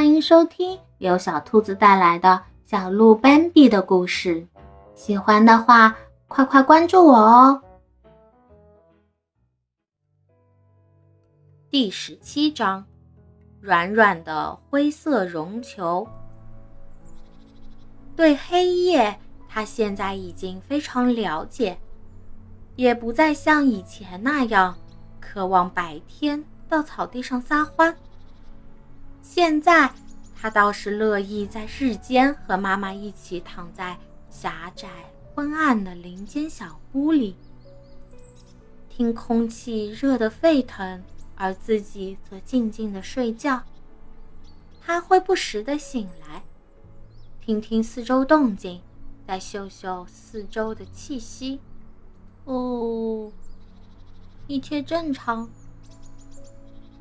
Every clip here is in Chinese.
欢迎收听由小兔子带来的小鹿斑比的故事。喜欢的话，快快关注我哦！第十七章：软软的灰色绒球。对黑夜，他现在已经非常了解，也不再像以前那样渴望白天到草地上撒欢。现在，他倒是乐意在日间和妈妈一起躺在狭窄昏暗的林间小屋里，听空气热得沸腾，而自己则静静的睡觉。他会不时的醒来，听听四周动静，再嗅嗅四周的气息。哦，一切正常。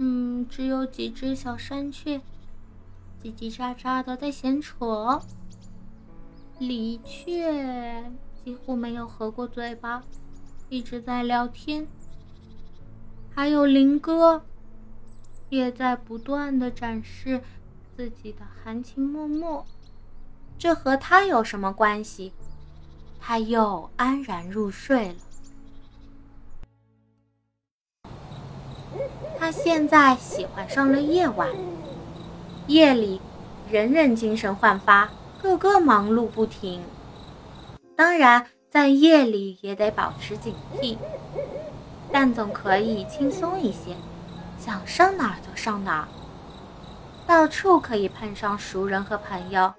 嗯，只有几只小山雀叽叽喳喳的在闲扯。李雀几乎没有合过嘴巴，一直在聊天。还有林哥，也在不断的展示自己的含情脉脉。这和他有什么关系？他又安然入睡了。他现在喜欢上了夜晚。夜里，人人精神焕发，个个忙碌不停。当然，在夜里也得保持警惕，但总可以轻松一些，想上哪儿就上哪儿。到处可以碰上熟人和朋友，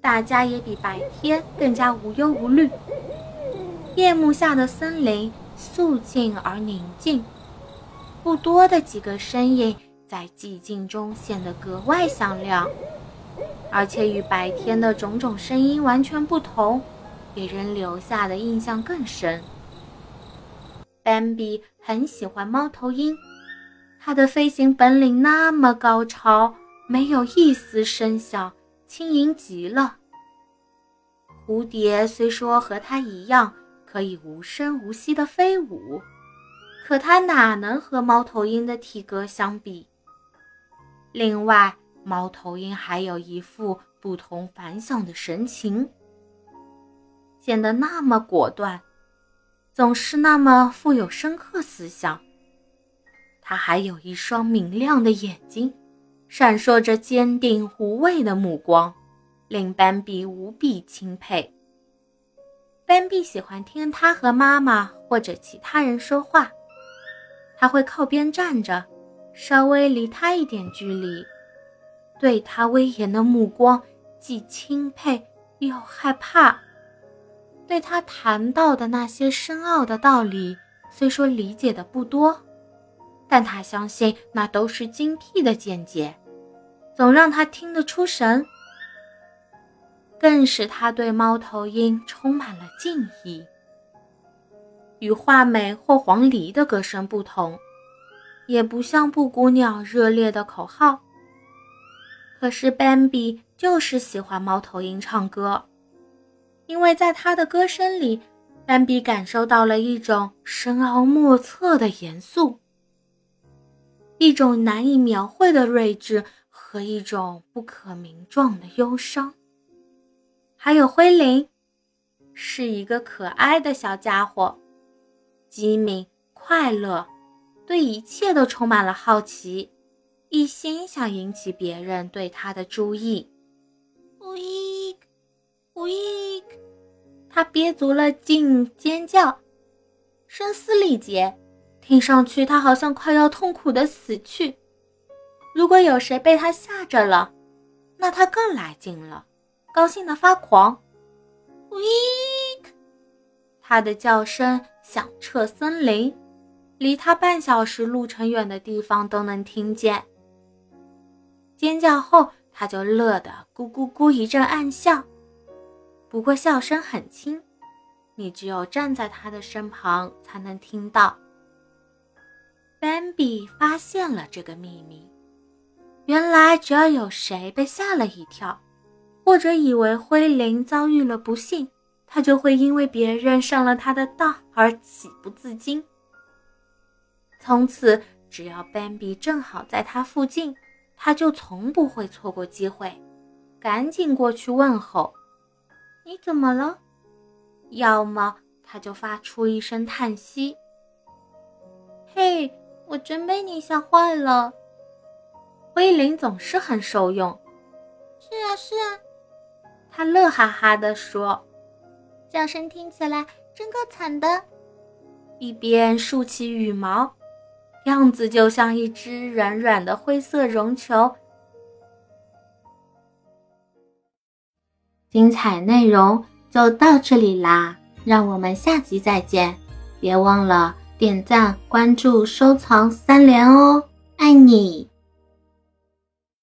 大家也比白天更加无忧无虑。夜幕下的森林肃静而宁静。不多的几个身影在寂静中显得格外响亮，而且与白天的种种声音完全不同，给人留下的印象更深。斑比很喜欢猫头鹰，它的飞行本领那么高超，没有一丝声响，轻盈极了。蝴蝶虽说和它一样可以无声无息地飞舞。可它哪能和猫头鹰的体格相比？另外，猫头鹰还有一副不同凡响的神情，显得那么果断，总是那么富有深刻思想。它还有一双明亮的眼睛，闪烁着坚定无畏的目光，令斑比无比钦佩。斑比喜欢听它和妈妈或者其他人说话。他会靠边站着，稍微离他一点距离，对他威严的目光既钦佩又害怕。对他谈到的那些深奥的道理，虽说理解的不多，但他相信那都是精辟的见解，总让他听得出神，更使他对猫头鹰充满了敬意。与画眉或黄鹂的歌声不同，也不像布谷鸟热烈的口号。可是斑比就是喜欢猫头鹰唱歌，因为在他的歌声里，斑比感受到了一种深奥莫测的严肃，一种难以描绘的睿智和一种不可名状的忧伤。还有灰林，是一个可爱的小家伙。机敏、快乐，对一切都充满了好奇，一心想引起别人对他的注意。呜伊，呜伊，他憋足了劲尖叫，声嘶力竭，听上去他好像快要痛苦的死去。如果有谁被他吓着了，那他更来劲了，高兴的发狂。呜伊，他的叫声。响彻森林，离他半小时路程远的地方都能听见。尖叫后，他就乐得咕咕咕一阵暗笑，不过笑声很轻，你只有站在他的身旁才能听到。斑比发现了这个秘密，原来只要有谁被吓了一跳，或者以为灰林遭遇了不幸。他就会因为别人上了他的当而喜不自禁。从此，只要斑比正好在他附近，他就从不会错过机会，赶紧过去问候：“你怎么了？”要么他就发出一声叹息：“嘿，我真被你吓坏了。”威灵总是很受用。是啊，是啊，他乐哈哈地说：“叫声听起来真够惨的。”一边竖起羽毛，样子就像一只软软的灰色绒球。精彩内容就到这里啦，让我们下集再见！别忘了点赞、关注、收藏三连哦，爱你！